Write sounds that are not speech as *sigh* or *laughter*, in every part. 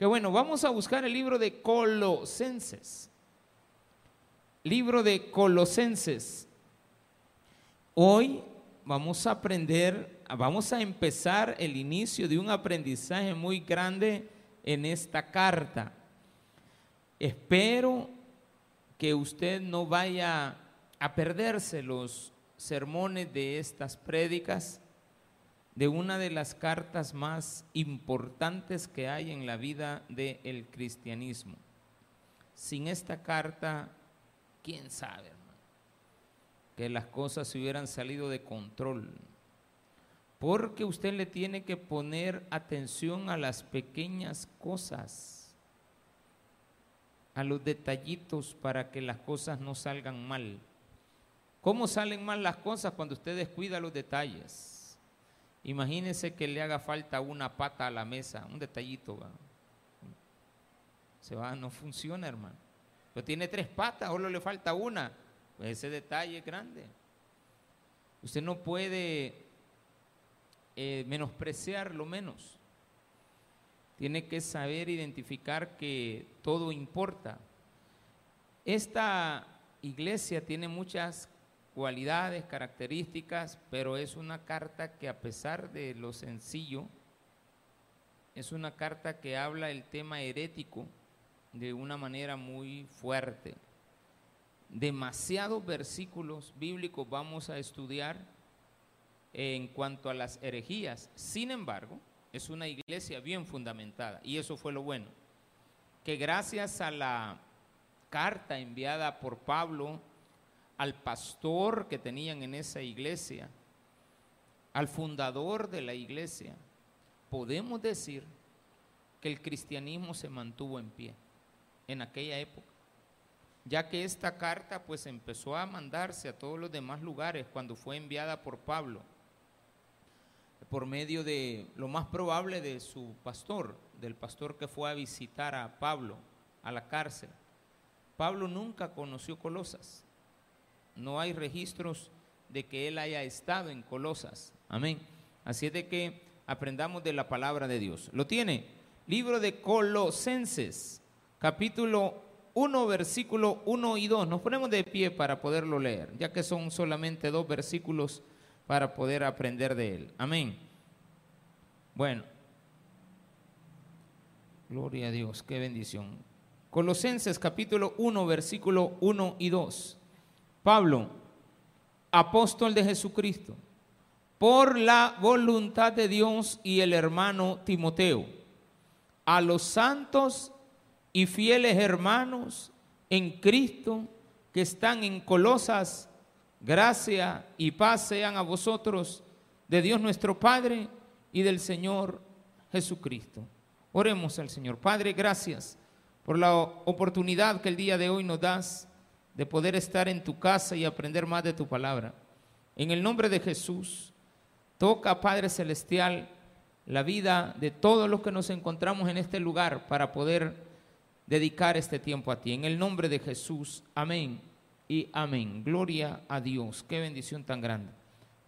Que bueno, vamos a buscar el libro de Colosenses. Libro de Colosenses. Hoy vamos a aprender, vamos a empezar el inicio de un aprendizaje muy grande en esta carta. Espero que usted no vaya a perderse los sermones de estas prédicas de una de las cartas más importantes que hay en la vida del cristianismo. Sin esta carta, quién sabe, hermano, que las cosas se hubieran salido de control. Porque usted le tiene que poner atención a las pequeñas cosas, a los detallitos para que las cosas no salgan mal. ¿Cómo salen mal las cosas cuando usted descuida los detalles? Imagínese que le haga falta una pata a la mesa, un detallito. Se va, no funciona, hermano. Pues tiene tres patas, solo le falta una. Ese detalle es grande. Usted no puede eh, menospreciar lo menos. Tiene que saber identificar que todo importa. Esta iglesia tiene muchas cualidades, características, pero es una carta que a pesar de lo sencillo, es una carta que habla el tema herético de una manera muy fuerte. Demasiados versículos bíblicos vamos a estudiar en cuanto a las herejías. Sin embargo, es una iglesia bien fundamentada y eso fue lo bueno, que gracias a la carta enviada por Pablo al pastor que tenían en esa iglesia, al fundador de la iglesia, podemos decir que el cristianismo se mantuvo en pie en aquella época, ya que esta carta pues empezó a mandarse a todos los demás lugares cuando fue enviada por Pablo, por medio de lo más probable de su pastor, del pastor que fue a visitar a Pablo a la cárcel. Pablo nunca conoció Colosas, no hay registros de que él haya estado en Colosas. Amén. Así es de que aprendamos de la palabra de Dios. ¿Lo tiene? Libro de Colosenses, capítulo 1, versículo 1 y 2. Nos ponemos de pie para poderlo leer, ya que son solamente dos versículos para poder aprender de él. Amén. Bueno. Gloria a Dios, qué bendición. Colosenses capítulo 1, versículo 1 y 2. Pablo, apóstol de Jesucristo, por la voluntad de Dios y el hermano Timoteo, a los santos y fieles hermanos en Cristo que están en Colosas, gracia y paz sean a vosotros de Dios nuestro Padre y del Señor Jesucristo. Oremos al Señor. Padre, gracias por la oportunidad que el día de hoy nos das de poder estar en tu casa y aprender más de tu palabra. En el nombre de Jesús, toca, Padre Celestial, la vida de todos los que nos encontramos en este lugar para poder dedicar este tiempo a ti. En el nombre de Jesús, amén y amén. Gloria a Dios. Qué bendición tan grande.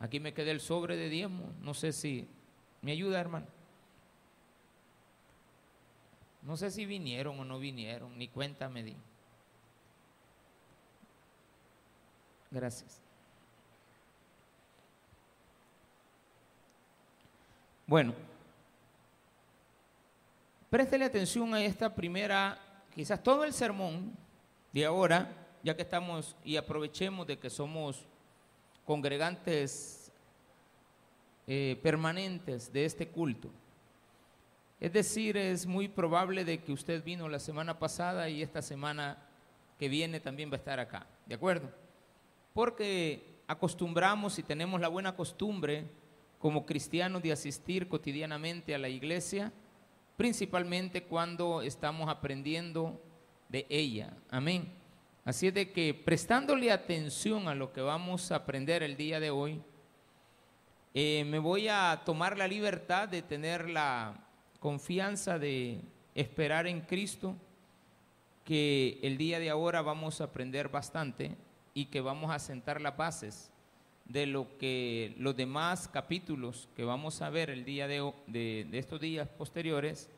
Aquí me quedé el sobre de diezmo. No sé si me ayuda, hermano. No sé si vinieron o no vinieron, ni cuenta me di. Gracias. Bueno, préstele atención a esta primera, quizás todo el sermón de ahora, ya que estamos y aprovechemos de que somos congregantes eh, permanentes de este culto. Es decir, es muy probable de que usted vino la semana pasada y esta semana que viene también va a estar acá, ¿de acuerdo? Porque acostumbramos y tenemos la buena costumbre como cristianos de asistir cotidianamente a la iglesia, principalmente cuando estamos aprendiendo de ella. Amén. Así es de que prestándole atención a lo que vamos a aprender el día de hoy, eh, me voy a tomar la libertad de tener la confianza de esperar en Cristo, que el día de ahora vamos a aprender bastante y que vamos a sentar las bases de lo que los demás capítulos que vamos a ver el día de, de, estos días posteriores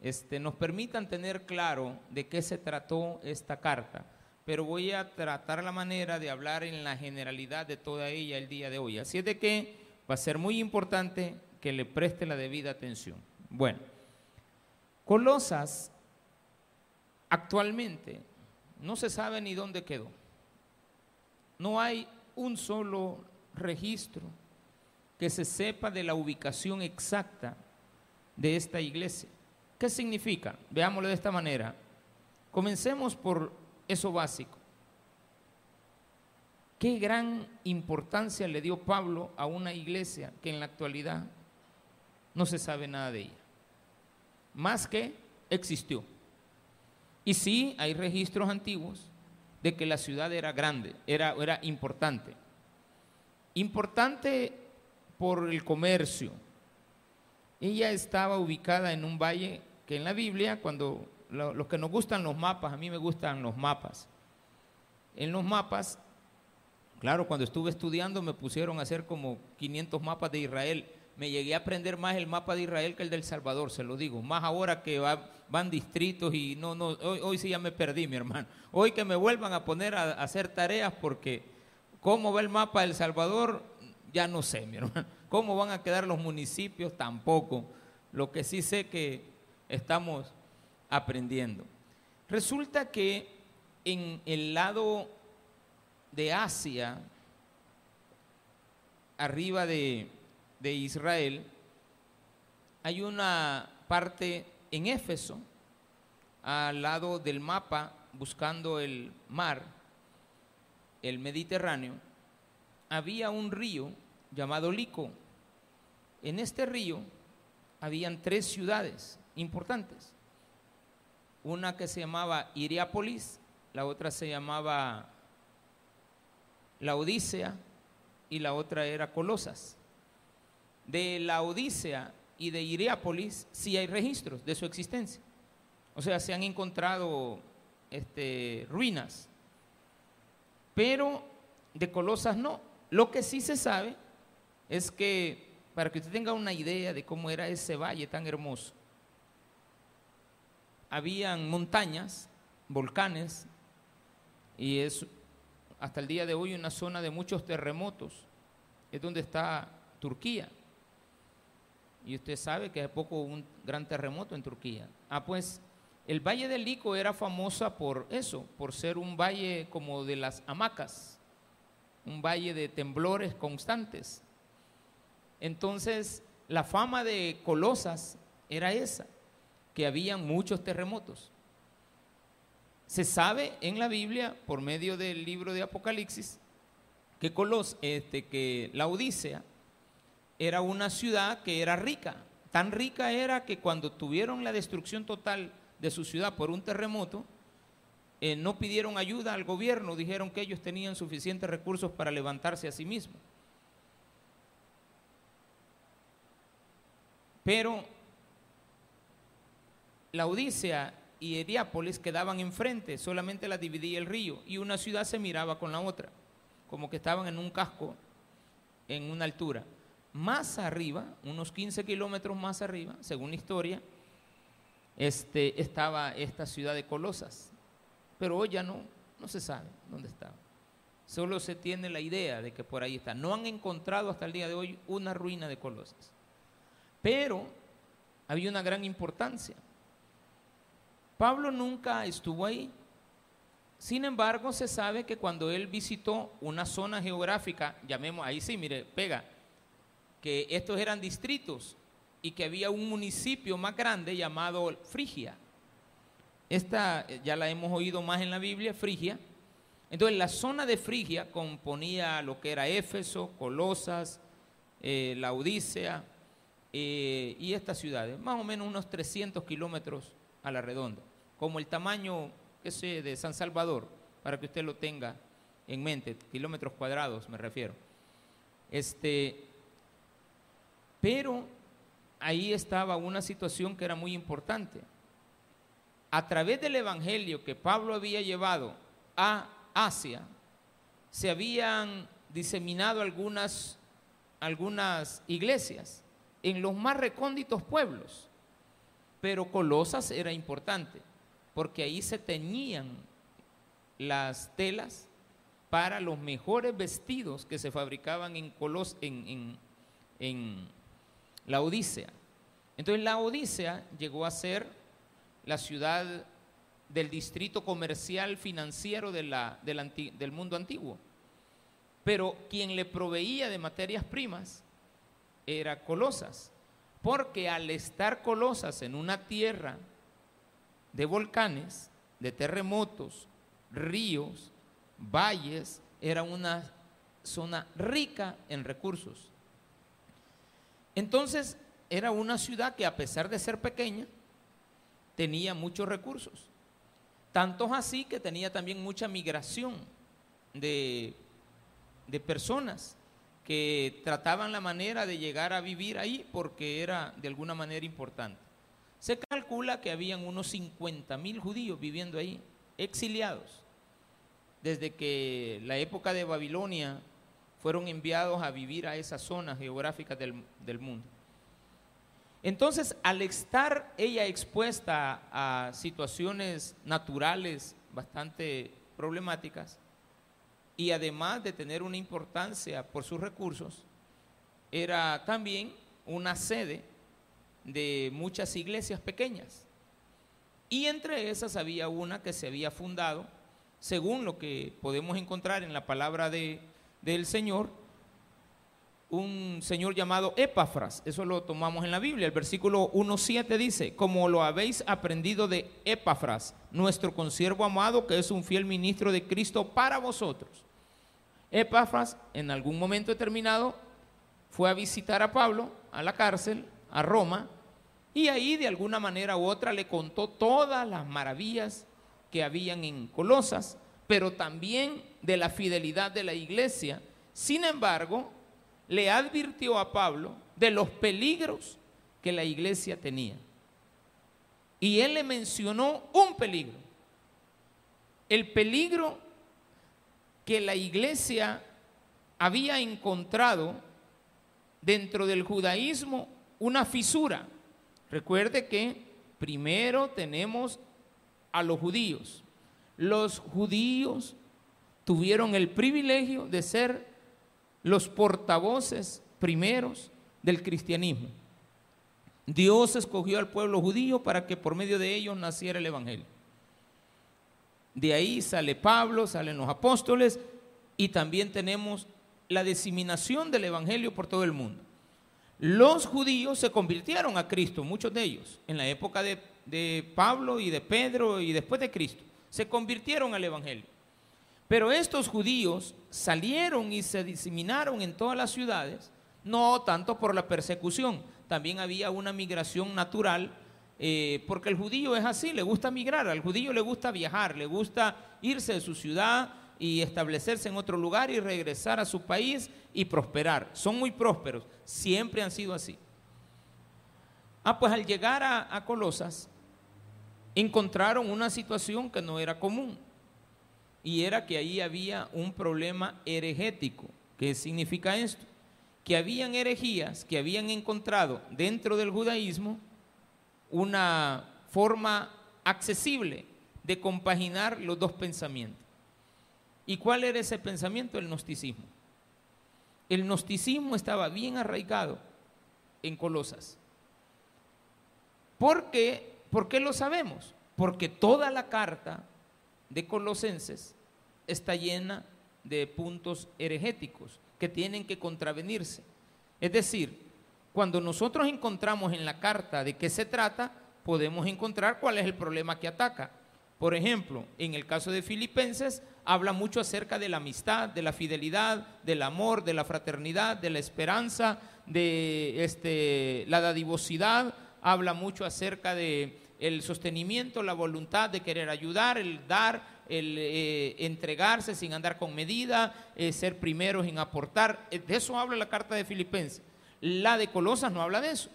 este, nos permitan tener claro de qué se trató esta carta, pero voy a tratar la manera de hablar en la generalidad de toda ella el día de hoy. Así es de que va a ser muy importante que le preste la debida atención. Bueno, Colosas actualmente no se sabe ni dónde quedó. No hay un solo registro que se sepa de la ubicación exacta de esta iglesia. ¿Qué significa? Veámoslo de esta manera. Comencemos por eso básico. ¿Qué gran importancia le dio Pablo a una iglesia que en la actualidad no se sabe nada de ella? Más que existió. Y sí, hay registros antiguos de que la ciudad era grande, era, era importante. Importante por el comercio, ella estaba ubicada en un valle que en la Biblia, cuando los que nos gustan los mapas, a mí me gustan los mapas. En los mapas, claro, cuando estuve estudiando me pusieron a hacer como 500 mapas de Israel. Me llegué a aprender más el mapa de Israel que el del Salvador, se lo digo. Más ahora que van distritos y no, no, hoy, hoy, sí ya me perdí, mi hermano. Hoy que me vuelvan a poner a, a hacer tareas porque cómo va el mapa del Salvador, ya no sé, mi hermano. *laughs* ¿Cómo van a quedar los municipios? Tampoco. Lo que sí sé que estamos aprendiendo. Resulta que en el lado de Asia, arriba de, de Israel, hay una parte en Éfeso, al lado del mapa, buscando el mar, el Mediterráneo, había un río llamado Lico. En este río habían tres ciudades importantes. Una que se llamaba Iriápolis, la otra se llamaba la Odisea y la otra era Colosas. De la Odisea y de Iriápolis sí hay registros de su existencia. O sea, se han encontrado este, ruinas. Pero de Colosas no. Lo que sí se sabe es que, para que usted tenga una idea de cómo era ese valle tan hermoso, habían montañas, volcanes, y es hasta el día de hoy una zona de muchos terremotos. Es donde está Turquía. Y usted sabe que hace poco hubo un gran terremoto en Turquía. Ah, pues el Valle del Lico era famosa por eso, por ser un valle como de las hamacas, un valle de temblores constantes. Entonces, la fama de Colosas era esa, que habían muchos terremotos. Se sabe en la Biblia, por medio del libro de Apocalipsis, que Colos, este, que la Odisea era una ciudad que era rica. Tan rica era que cuando tuvieron la destrucción total de su ciudad por un terremoto, eh, no pidieron ayuda al gobierno, dijeron que ellos tenían suficientes recursos para levantarse a sí mismos. Pero la Odisea y Heriápolis quedaban enfrente, solamente la dividía el río y una ciudad se miraba con la otra, como que estaban en un casco en una altura. Más arriba, unos 15 kilómetros más arriba, según la historia, este, estaba esta ciudad de Colosas, pero hoy ya no, no se sabe dónde estaba. Solo se tiene la idea de que por ahí está. No han encontrado hasta el día de hoy una ruina de Colosas. Pero había una gran importancia. Pablo nunca estuvo ahí. Sin embargo, se sabe que cuando él visitó una zona geográfica, llamemos, ahí sí, mire, pega, que estos eran distritos y que había un municipio más grande llamado Frigia. Esta ya la hemos oído más en la Biblia, Frigia. Entonces, la zona de Frigia componía lo que era Éfeso, Colosas, eh, la Odisea, eh, y estas ciudades, más o menos unos 300 kilómetros a la redonda, como el tamaño ese de San Salvador, para que usted lo tenga en mente, kilómetros cuadrados me refiero. Este, pero ahí estaba una situación que era muy importante. A través del Evangelio que Pablo había llevado a Asia, se habían diseminado algunas, algunas iglesias en los más recónditos pueblos. pero Colosas era importante, porque ahí se teñían las telas para los mejores vestidos que se fabricaban en, Colos, en, la Odisea. Entonces la Odisea llegó a ser la ciudad del distrito comercial financiero de la, del mundo antiguo. Pero quien le proveía de materias primas era Colosas, porque al estar Colosas en una tierra de volcanes, de terremotos, ríos, valles, era una zona rica en recursos. Entonces era una ciudad que a pesar de ser pequeña, tenía muchos recursos. Tantos así que tenía también mucha migración de, de personas que trataban la manera de llegar a vivir ahí porque era de alguna manera importante. Se calcula que habían unos 50 mil judíos viviendo ahí, exiliados, desde que la época de Babilonia fueron enviados a vivir a esas zonas geográficas del, del mundo. Entonces, al estar ella expuesta a situaciones naturales bastante problemáticas, y además de tener una importancia por sus recursos, era también una sede de muchas iglesias pequeñas. Y entre esas había una que se había fundado, según lo que podemos encontrar en la palabra de, del Señor, un señor llamado Epafras, eso lo tomamos en la Biblia, el versículo 1.7 dice, como lo habéis aprendido de Epafras, nuestro consiervo amado, que es un fiel ministro de Cristo para vosotros. Epafras en algún momento determinado fue a visitar a Pablo a la cárcel, a Roma, y ahí de alguna manera u otra le contó todas las maravillas que habían en Colosas, pero también de la fidelidad de la iglesia. Sin embargo, le advirtió a Pablo de los peligros que la iglesia tenía. Y él le mencionó un peligro, el peligro que la iglesia había encontrado dentro del judaísmo una fisura. Recuerde que primero tenemos a los judíos. Los judíos tuvieron el privilegio de ser los portavoces primeros del cristianismo. Dios escogió al pueblo judío para que por medio de ellos naciera el Evangelio. De ahí sale Pablo, salen los apóstoles y también tenemos la diseminación del Evangelio por todo el mundo. Los judíos se convirtieron a Cristo, muchos de ellos, en la época de, de Pablo y de Pedro y después de Cristo. Se convirtieron al Evangelio. Pero estos judíos salieron y se diseminaron en todas las ciudades, no tanto por la persecución, también había una migración natural eh, porque el judío es así, le gusta migrar, al judío le gusta viajar, le gusta irse de su ciudad y establecerse en otro lugar y regresar a su país y prosperar. Son muy prósperos, siempre han sido así. Ah, pues al llegar a, a Colosas, encontraron una situación que no era común, y era que ahí había un problema heregético. ¿Qué significa esto? Que habían herejías que habían encontrado dentro del judaísmo una forma accesible de compaginar los dos pensamientos. ¿Y cuál era ese pensamiento? El gnosticismo. El gnosticismo estaba bien arraigado en Colosas. ¿Por qué? ¿Por qué lo sabemos? Porque toda la carta de Colosenses está llena de puntos heregéticos que tienen que contravenirse. Es decir, cuando nosotros encontramos en la carta de qué se trata, podemos encontrar cuál es el problema que ataca. Por ejemplo, en el caso de Filipenses, habla mucho acerca de la amistad, de la fidelidad, del amor, de la fraternidad, de la esperanza, de este, la dadivosidad, habla mucho acerca de el sostenimiento, la voluntad de querer ayudar, el dar, el eh, entregarse sin andar con medida, eh, ser primeros en aportar. De eso habla la carta de Filipenses. La de Colosas no habla de eso,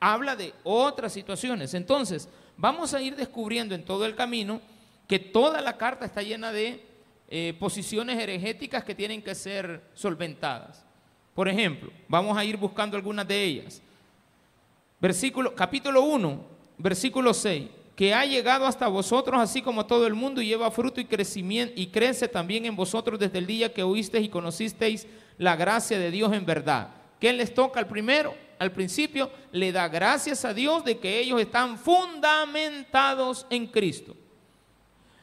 habla de otras situaciones. Entonces, vamos a ir descubriendo en todo el camino que toda la carta está llena de eh, posiciones heregéticas que tienen que ser solventadas. Por ejemplo, vamos a ir buscando algunas de ellas. Versículo, capítulo 1, versículo 6, que ha llegado hasta vosotros así como todo el mundo y lleva fruto y crecimiento y crece también en vosotros desde el día que oísteis y conocisteis la gracia de Dios en verdad. ¿Qué les toca al primero? Al principio le da gracias a Dios de que ellos están fundamentados en Cristo.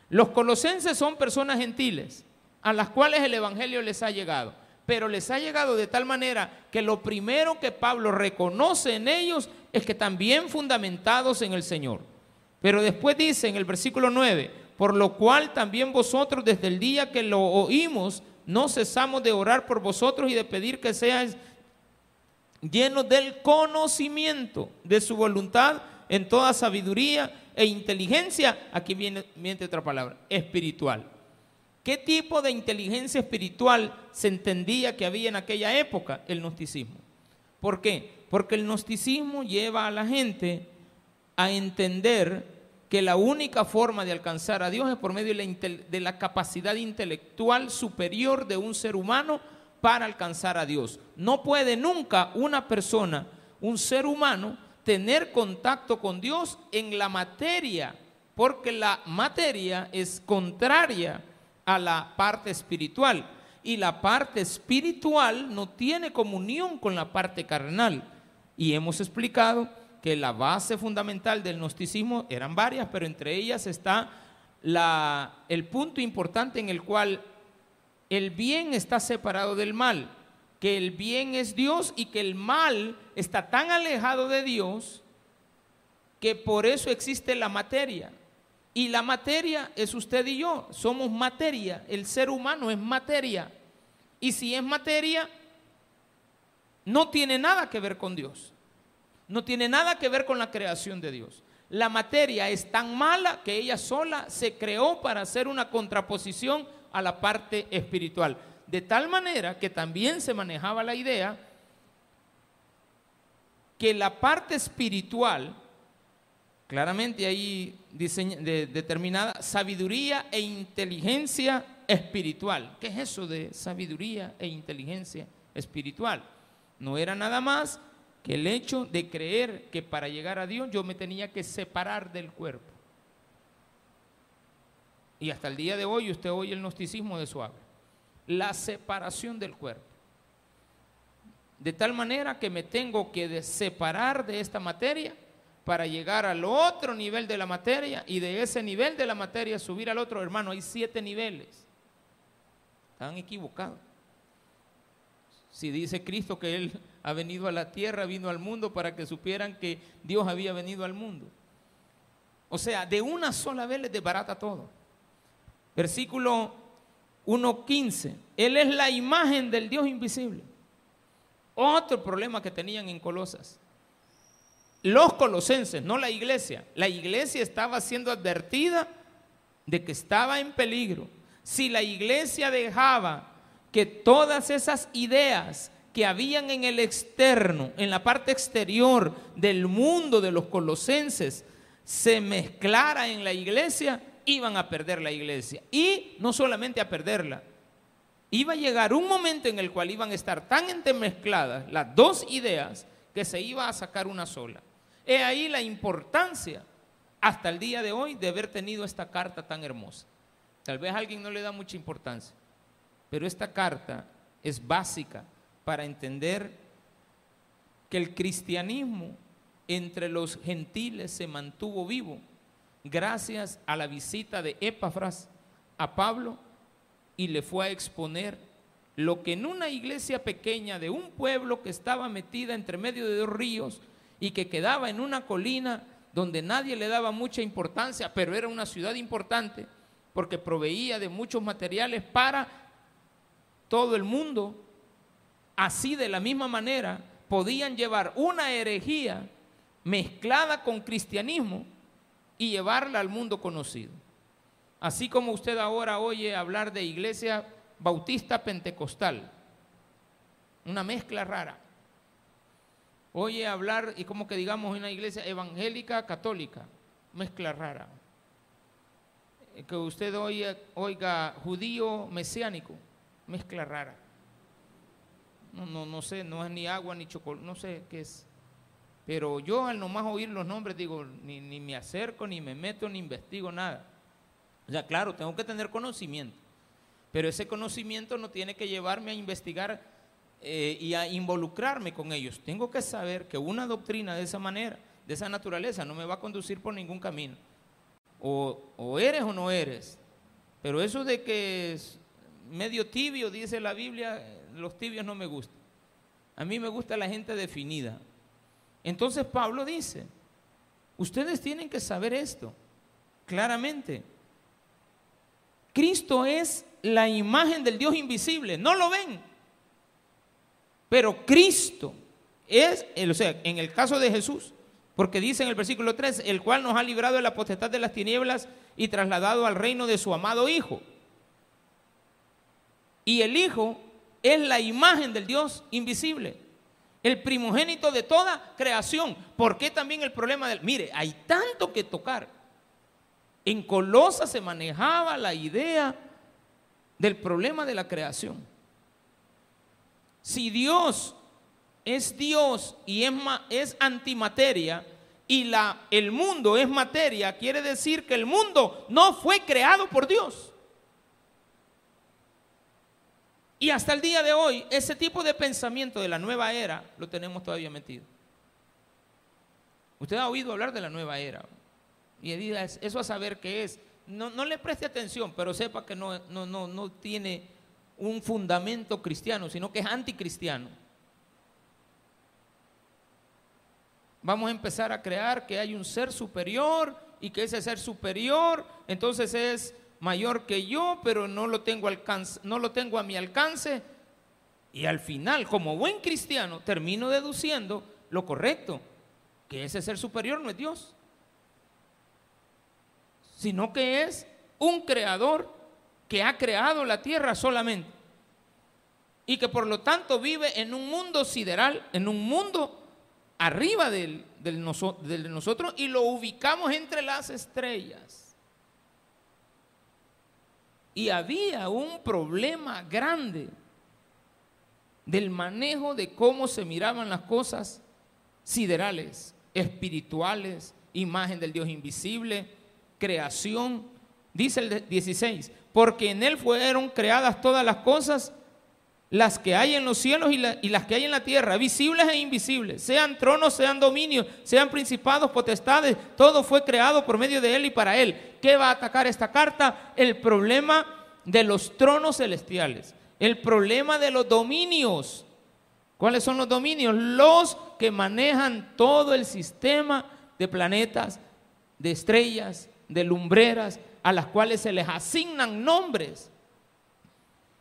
Los colosenses son personas gentiles a las cuales el Evangelio les ha llegado, pero les ha llegado de tal manera que lo primero que Pablo reconoce en ellos es que también fundamentados en el Señor. Pero después dice en el versículo 9, por lo cual también vosotros desde el día que lo oímos, no cesamos de orar por vosotros y de pedir que seáis llenos del conocimiento de su voluntad en toda sabiduría e inteligencia. Aquí viene, otra palabra, espiritual. ¿Qué tipo de inteligencia espiritual se entendía que había en aquella época? El gnosticismo. ¿Por qué? Porque el gnosticismo lleva a la gente a entender que la única forma de alcanzar a Dios es por medio de la, capacidad intelectual superior de un ser humano para alcanzar a Dios. No puede nunca una persona, un ser humano, tener contacto con Dios en la materia, porque la materia es contraria a la parte espiritual y la parte espiritual no tiene comunión con la parte carnal. Y hemos explicado que la base fundamental del gnosticismo eran varias, pero entre ellas está la, el punto importante en el cual el bien está separado del mal, que el bien es Dios y que el mal está tan alejado de Dios que por eso existe la materia. Y la materia es usted y yo, somos materia, el ser humano es materia. Y si es materia, no tiene nada que ver con Dios. No tiene nada que ver con la creación de Dios. La materia es tan mala que ella sola se creó para hacer una contraposición a la parte espiritual. De tal manera que también se manejaba la idea que la parte espiritual, claramente ahí determinada, sabiduría e inteligencia espiritual. ¿Qué es eso de sabiduría e inteligencia espiritual? No era nada más que el hecho de creer que para llegar a Dios yo me tenía que separar del cuerpo. Y hasta el día de hoy usted oye el gnosticismo de suave. La separación del cuerpo. De tal manera que me tengo que separar de esta materia para llegar al otro nivel de la materia y de ese nivel de la materia subir al otro. Hermano, hay siete niveles. Están equivocados. Si dice Cristo que Él ha venido a la tierra, vino al mundo para que supieran que Dios había venido al mundo. O sea, de una sola vez les desbarata todo. Versículo 1.15. Él es la imagen del Dios invisible. Otro problema que tenían en Colosas. Los colosenses, no la iglesia. La iglesia estaba siendo advertida de que estaba en peligro. Si la iglesia dejaba que todas esas ideas que habían en el externo, en la parte exterior del mundo de los colosenses, se mezclara en la iglesia, iban a perder la iglesia. Y no solamente a perderla, iba a llegar un momento en el cual iban a estar tan entremezcladas las dos ideas que se iba a sacar una sola. He ahí la importancia hasta el día de hoy de haber tenido esta carta tan hermosa. Tal vez a alguien no le da mucha importancia. Pero esta carta es básica para entender que el cristianismo entre los gentiles se mantuvo vivo gracias a la visita de Epafras a Pablo y le fue a exponer lo que en una iglesia pequeña de un pueblo que estaba metida entre medio de dos ríos y que quedaba en una colina donde nadie le daba mucha importancia, pero era una ciudad importante porque proveía de muchos materiales para todo el mundo, así de la misma manera, podían llevar una herejía mezclada con cristianismo y llevarla al mundo conocido. Así como usted ahora oye hablar de iglesia bautista pentecostal, una mezcla rara. Oye hablar, y como que digamos una iglesia evangélica católica, mezcla rara. Que usted oiga, oiga judío mesiánico, mezcla rara. No, no, no sé, no es ni agua ni chocolate, no sé qué es. Pero yo al nomás oír los nombres digo, ni, ni me acerco, ni me meto, ni investigo nada. O sea, claro, tengo que tener conocimiento. Pero ese conocimiento no tiene que llevarme a investigar eh, y a involucrarme con ellos. Tengo que saber que una doctrina de esa manera, de esa naturaleza, no me va a conducir por ningún camino. O, o eres o no eres. Pero eso de que medio tibio, dice la Biblia, los tibios no me gustan. A mí me gusta la gente definida. Entonces Pablo dice, ustedes tienen que saber esto claramente. Cristo es la imagen del Dios invisible, no lo ven. Pero Cristo es, o sea, en el caso de Jesús, porque dice en el versículo 3, el cual nos ha librado de la potestad de las tinieblas y trasladado al reino de su amado Hijo. Y el Hijo es la imagen del Dios invisible, el primogénito de toda creación. ¿Por qué también el problema del... Mire, hay tanto que tocar. En Colosa se manejaba la idea del problema de la creación. Si Dios es Dios y es, es antimateria y la, el mundo es materia, quiere decir que el mundo no fue creado por Dios. Y hasta el día de hoy, ese tipo de pensamiento de la nueva era lo tenemos todavía metido. Usted ha oído hablar de la nueva era. Y diga, eso a saber qué es. No, no le preste atención, pero sepa que no, no, no, no tiene un fundamento cristiano, sino que es anticristiano. Vamos a empezar a crear que hay un ser superior y que ese ser superior entonces es mayor que yo, pero no lo tengo, alcance, no lo tengo a mi alcance. Y al final, como buen cristiano, termino deduciendo lo correcto, que ese ser superior no es Dios, sino que es un creador que ha creado la tierra solamente. Y que por lo tanto vive en un mundo sideral, en un mundo arriba del, del nosotros y lo ubicamos entre las estrellas. Y había un problema grande del manejo de cómo se miraban las cosas siderales, espirituales, imagen del Dios invisible, creación. Dice el 16, porque en Él fueron creadas todas las cosas, las que hay en los cielos y, las que hay en la tierra, visibles e invisibles, sean tronos, sean dominios, sean principados, potestades, todo fue creado por medio de Él y para Él. ¿Qué va a atacar esta carta? El problema de los tronos celestiales, el problema de los dominios. ¿Cuáles son los dominios? Los que manejan todo el sistema de planetas, de estrellas, de lumbreras, a las cuales se les asignan nombres.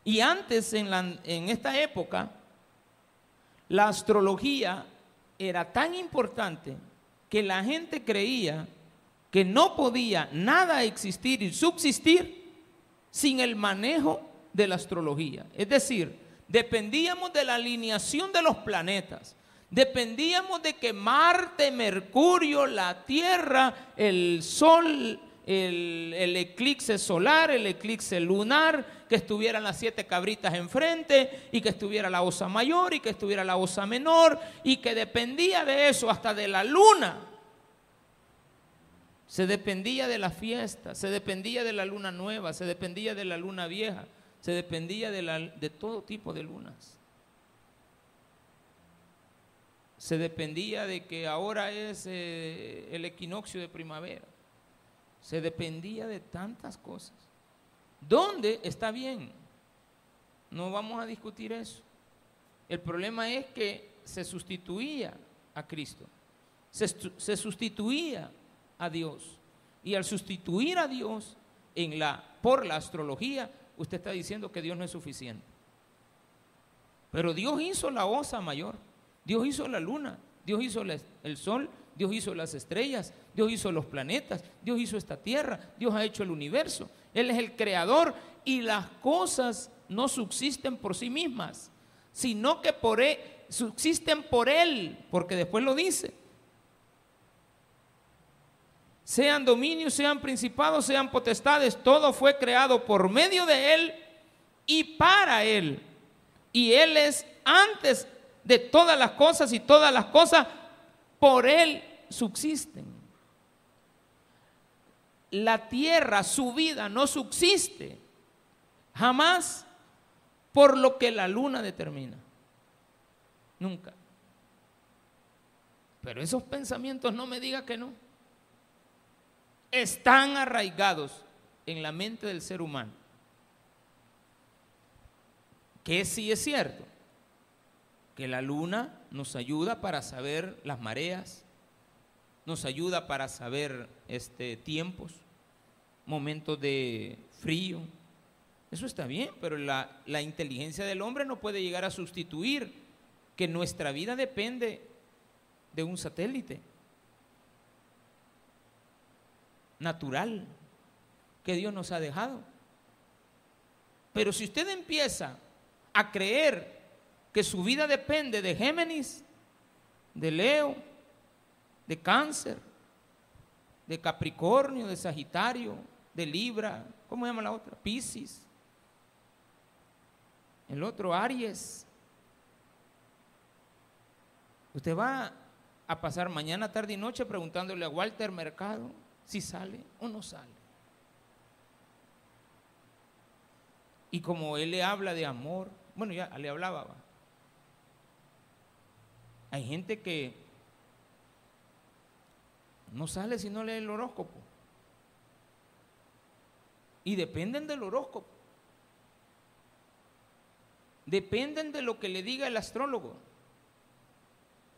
Y antes, en, en esta época, la astrología era tan importante que la gente creía que no podía nada existir y subsistir sin el manejo de la astrología. Es decir, dependíamos de la alineación de los planetas. Dependíamos de que Marte, Mercurio, la Tierra, el Sol, el, el, eclipse solar, el eclipse lunar, que estuvieran las siete cabritas enfrente y que estuviera la osa mayor y que estuviera la osa menor y que dependía de eso hasta de la luna se dependía de la fiesta, se dependía de la luna nueva, se dependía de la luna vieja, se dependía de, la, de todo tipo de lunas. Se dependía de que ahora es eh, el equinoccio de primavera. Se dependía de tantas cosas. ¿Dónde está bien? No vamos a discutir eso. El problema es que se sustituía a Cristo. Se, sustituía a Dios. Y al sustituir a Dios en la, por la astrología, usted está diciendo que Dios no es suficiente. Pero Dios hizo la osa mayor, Dios hizo la luna, Dios hizo el sol, Dios hizo las estrellas, Dios hizo los planetas, Dios hizo esta tierra, Dios ha hecho el universo. Él es el creador y las cosas no subsisten por sí mismas, sino que por él, subsisten por Él, porque después lo dice sean dominios, sean principados, sean potestades, todo fue creado por medio de Él y para Él. Y Él es antes de todas las cosas y todas las cosas por Él subsisten. La tierra, su vida, no subsiste jamás por lo que la luna determina. Nunca. Pero esos pensamientos no me diga que no. Están arraigados en la mente del ser humano. Que sí es cierto, que la luna nos ayuda para saber las mareas, nos ayuda para saber este, tiempos, momentos de frío. Eso está bien, pero la, la inteligencia del hombre no puede llegar a sustituir que nuestra vida depende de un satélite natural que Dios nos ha dejado. Pero si usted empieza a creer que su vida depende de Géminis, de Leo, de Cáncer, de Capricornio, de Sagitario, de Libra, ¿cómo se llama la otra? Piscis. El otro, Aries. Usted va a pasar mañana, tarde y noche preguntándole a Walter Mercado si sale o no sale. Y como él le habla de amor, bueno, ya le hablaba. Hay gente que no sale si no lee el horóscopo. Y dependen del horóscopo. Dependen de lo que le diga el astrólogo.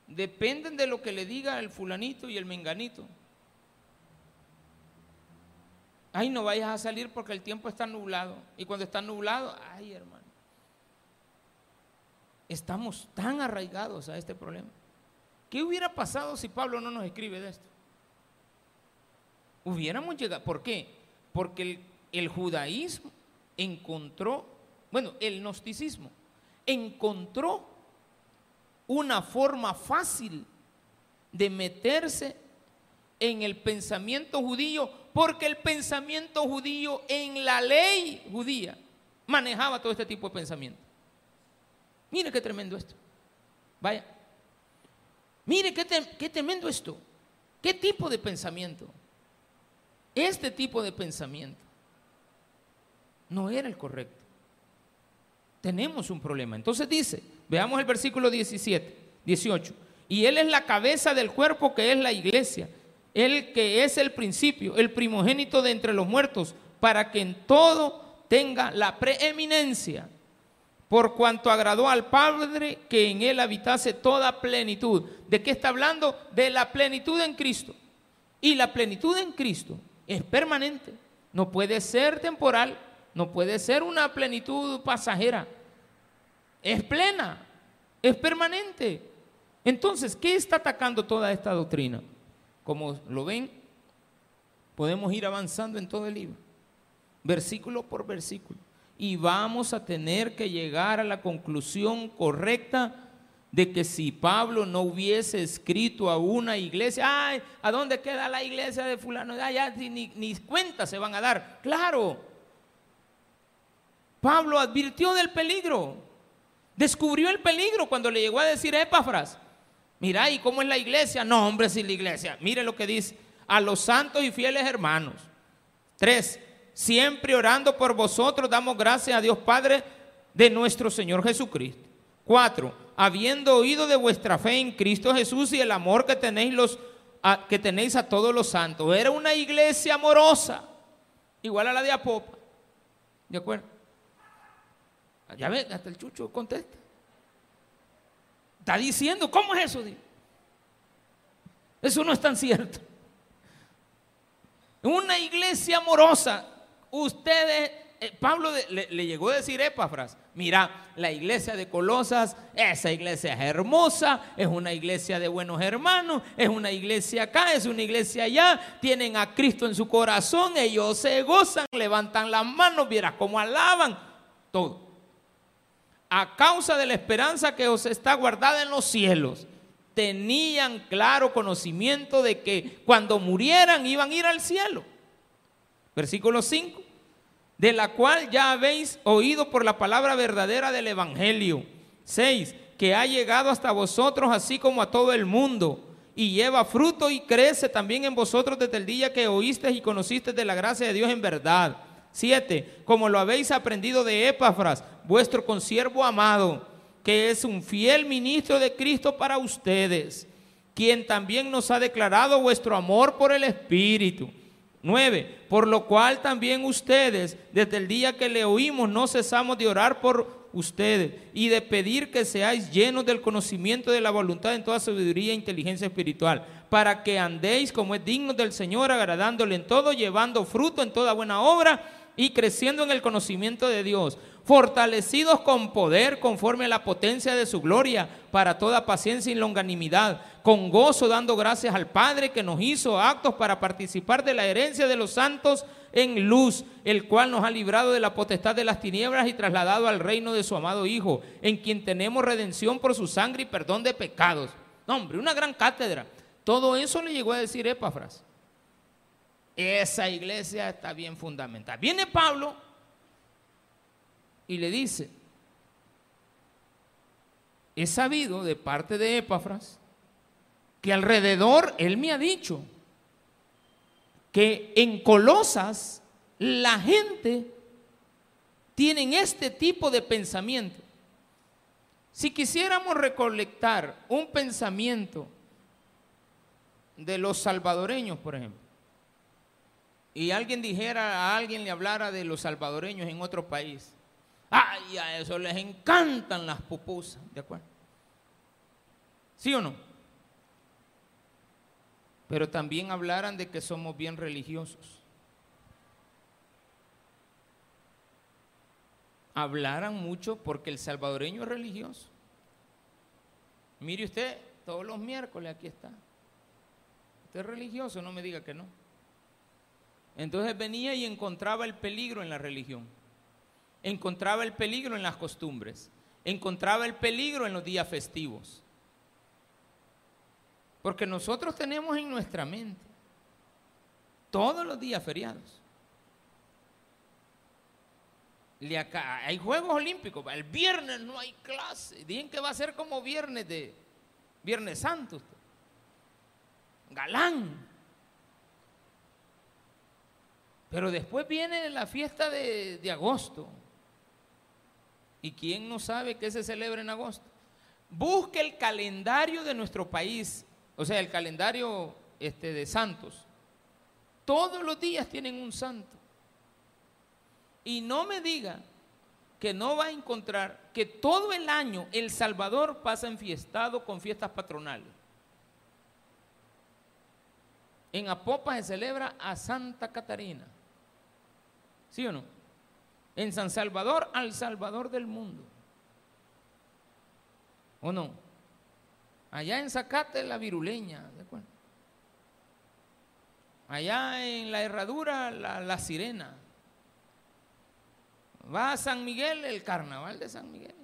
Dependen de lo que le diga el fulanito y el menganito. Ay, no vayas a salir porque el tiempo está nublado. Y cuando está nublado, ay, hermano. Estamos tan arraigados a este problema. ¿Qué hubiera pasado si Pablo no nos escribe de esto? Hubiéramos llegado. ¿Por qué? Porque el, el judaísmo encontró, bueno, el gnosticismo encontró una forma fácil de meterse en el pensamiento judío, porque el pensamiento judío en la ley judía manejaba todo este tipo de pensamiento. Mire qué tremendo esto. Vaya. Mire qué, qué tremendo esto. ¿Qué tipo de pensamiento? Este tipo de pensamiento no era el correcto. Tenemos un problema. Entonces dice, veamos el versículo 17, 18. Y Él es la cabeza del cuerpo que es la iglesia el que es el principio, el primogénito de entre los muertos, para que en todo tenga la preeminencia, por cuanto agradó al Padre que en él habitase toda plenitud. ¿De qué está hablando? De la plenitud en Cristo. Y la plenitud en Cristo es permanente, no puede ser temporal, no puede ser una plenitud pasajera. Es plena, es permanente. Entonces, ¿qué está atacando toda esta doctrina? Como lo ven, podemos ir avanzando en todo el libro, versículo por versículo. Y vamos a tener que llegar a la conclusión correcta de que si Pablo no hubiese escrito a una iglesia, ay, ¿a dónde queda la iglesia de fulano? ya ni, ni cuenta se van a dar. Claro, Pablo advirtió del peligro, descubrió el peligro cuando le llegó a decir a Epafras, Mira, ¿y cómo es la iglesia? No, hombre, sin la iglesia. Mire lo que dice. A los santos y fieles hermanos. Tres, siempre orando por vosotros, damos gracias a Dios Padre de nuestro Señor Jesucristo. Cuatro, habiendo oído de vuestra fe en Cristo Jesús y el amor que tenéis, a, que tenéis a todos los santos. Era una iglesia amorosa, igual a la de Apopa. ¿De acuerdo? Ya ven, hasta el chucho contesta. Está diciendo, ¿cómo es eso? Eso no es tan cierto. Una iglesia amorosa, ustedes, eh, Pablo le, le, llegó a decir Epafras, mira, la iglesia de Colosas, esa iglesia es hermosa, es una iglesia de buenos hermanos, es una iglesia acá, es una iglesia allá, tienen a Cristo en su corazón, ellos se gozan, levantan las manos, vieras cómo alaban, todo a causa de la esperanza que os está guardada en los cielos, tenían claro conocimiento de que cuando murieran iban a ir al cielo. Versículo 5, de la cual ya habéis oído por la palabra verdadera del Evangelio. 6, que ha llegado hasta vosotros así como a todo el mundo y lleva fruto y crece también en vosotros desde el día que oísteis y conocisteis de la gracia de Dios en verdad. Siete, como lo habéis aprendido de Epafras, vuestro consiervo amado, que es un fiel ministro de Cristo para ustedes, quien también nos ha declarado vuestro amor por el Espíritu. Nueve, por lo cual también ustedes, desde el día que le oímos, no cesamos de orar por ustedes y de pedir que seáis llenos del conocimiento de la voluntad en toda sabiduría e inteligencia espiritual, para que andéis como es digno del Señor, agradándole en todo, llevando fruto en toda buena obra y creciendo en el conocimiento de Dios, fortalecidos con poder conforme a la potencia de su gloria, para toda paciencia y longanimidad, con gozo dando gracias al Padre que nos hizo actos para participar de la herencia de los santos en luz, el cual nos ha librado de la potestad de las tinieblas y trasladado al reino de su amado Hijo, en quien tenemos redención por su sangre y perdón de pecados. No, hombre, una gran cátedra. Todo eso le llegó a decir Epafras. Esa iglesia está bien fundamentada. Viene Pablo y le dice, he sabido de parte de Epafras que alrededor, él me ha dicho, que en Colosas la gente tiene este tipo de pensamiento. Si quisiéramos recolectar un pensamiento de los salvadoreños, por ejemplo, y alguien dijera, a alguien le hablara de los salvadoreños en otro país, ay, a eso les encantan las pupusas, ¿de acuerdo? ¿Sí o no? Pero también hablaran de que somos bien religiosos. Hablaran mucho porque el salvadoreño es religioso. Mire usted, todos los miércoles aquí está. Usted es religioso, no me diga que no. Entonces venía y encontraba el peligro en la religión, encontraba el peligro en las costumbres, encontraba el peligro en los días festivos. Porque nosotros tenemos en nuestra mente todos los días feriados. hay Juegos Olímpicos, el viernes no hay clase, dicen que va a ser como viernes de Viernes Santo. Galán. Pero después viene la fiesta de, agosto. ¿Y quién no sabe qué se celebra en agosto? Busque el calendario de nuestro país, o sea, el calendario este, de santos. Todos los días tienen un santo. Y no me diga que no va a encontrar que todo el año El Salvador pasa enfiestado con fiestas patronales. En Apopa se celebra a Santa Catarina. ¿Sí o no? En San Salvador, al Salvador del mundo. ¿O no? Allá en Zacate, la viruleña, ¿de acuerdo? Allá en la herradura, la, la sirena. Va a San Miguel, el carnaval de San Miguel.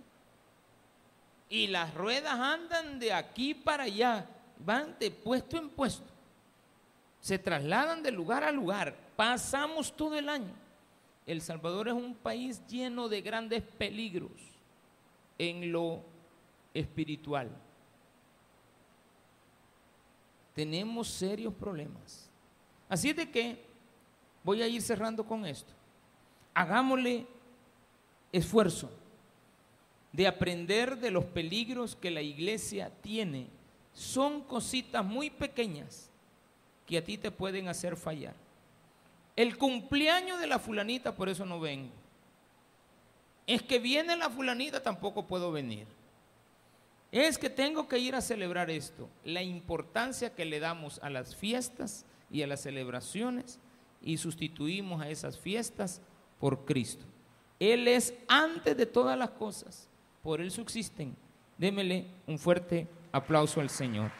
Y las ruedas andan de aquí para allá, van de puesto en puesto. Se trasladan de lugar a lugar. Pasamos todo el año. El Salvador es un país lleno de grandes peligros en lo espiritual. Tenemos serios problemas. Así es de que voy a ir cerrando con esto. Hagámosle esfuerzo de aprender de los peligros que la iglesia tiene. Son cositas muy pequeñas que a ti te pueden hacer fallar. El cumpleaños de la fulanita, por eso no vengo. Es que viene la fulanita, tampoco puedo venir. Es que tengo que ir a celebrar esto. La importancia que le damos a las fiestas y a las celebraciones y sustituimos a esas fiestas por Cristo. Él es antes de todas las cosas. Por Él subsisten. Démele un fuerte aplauso al Señor.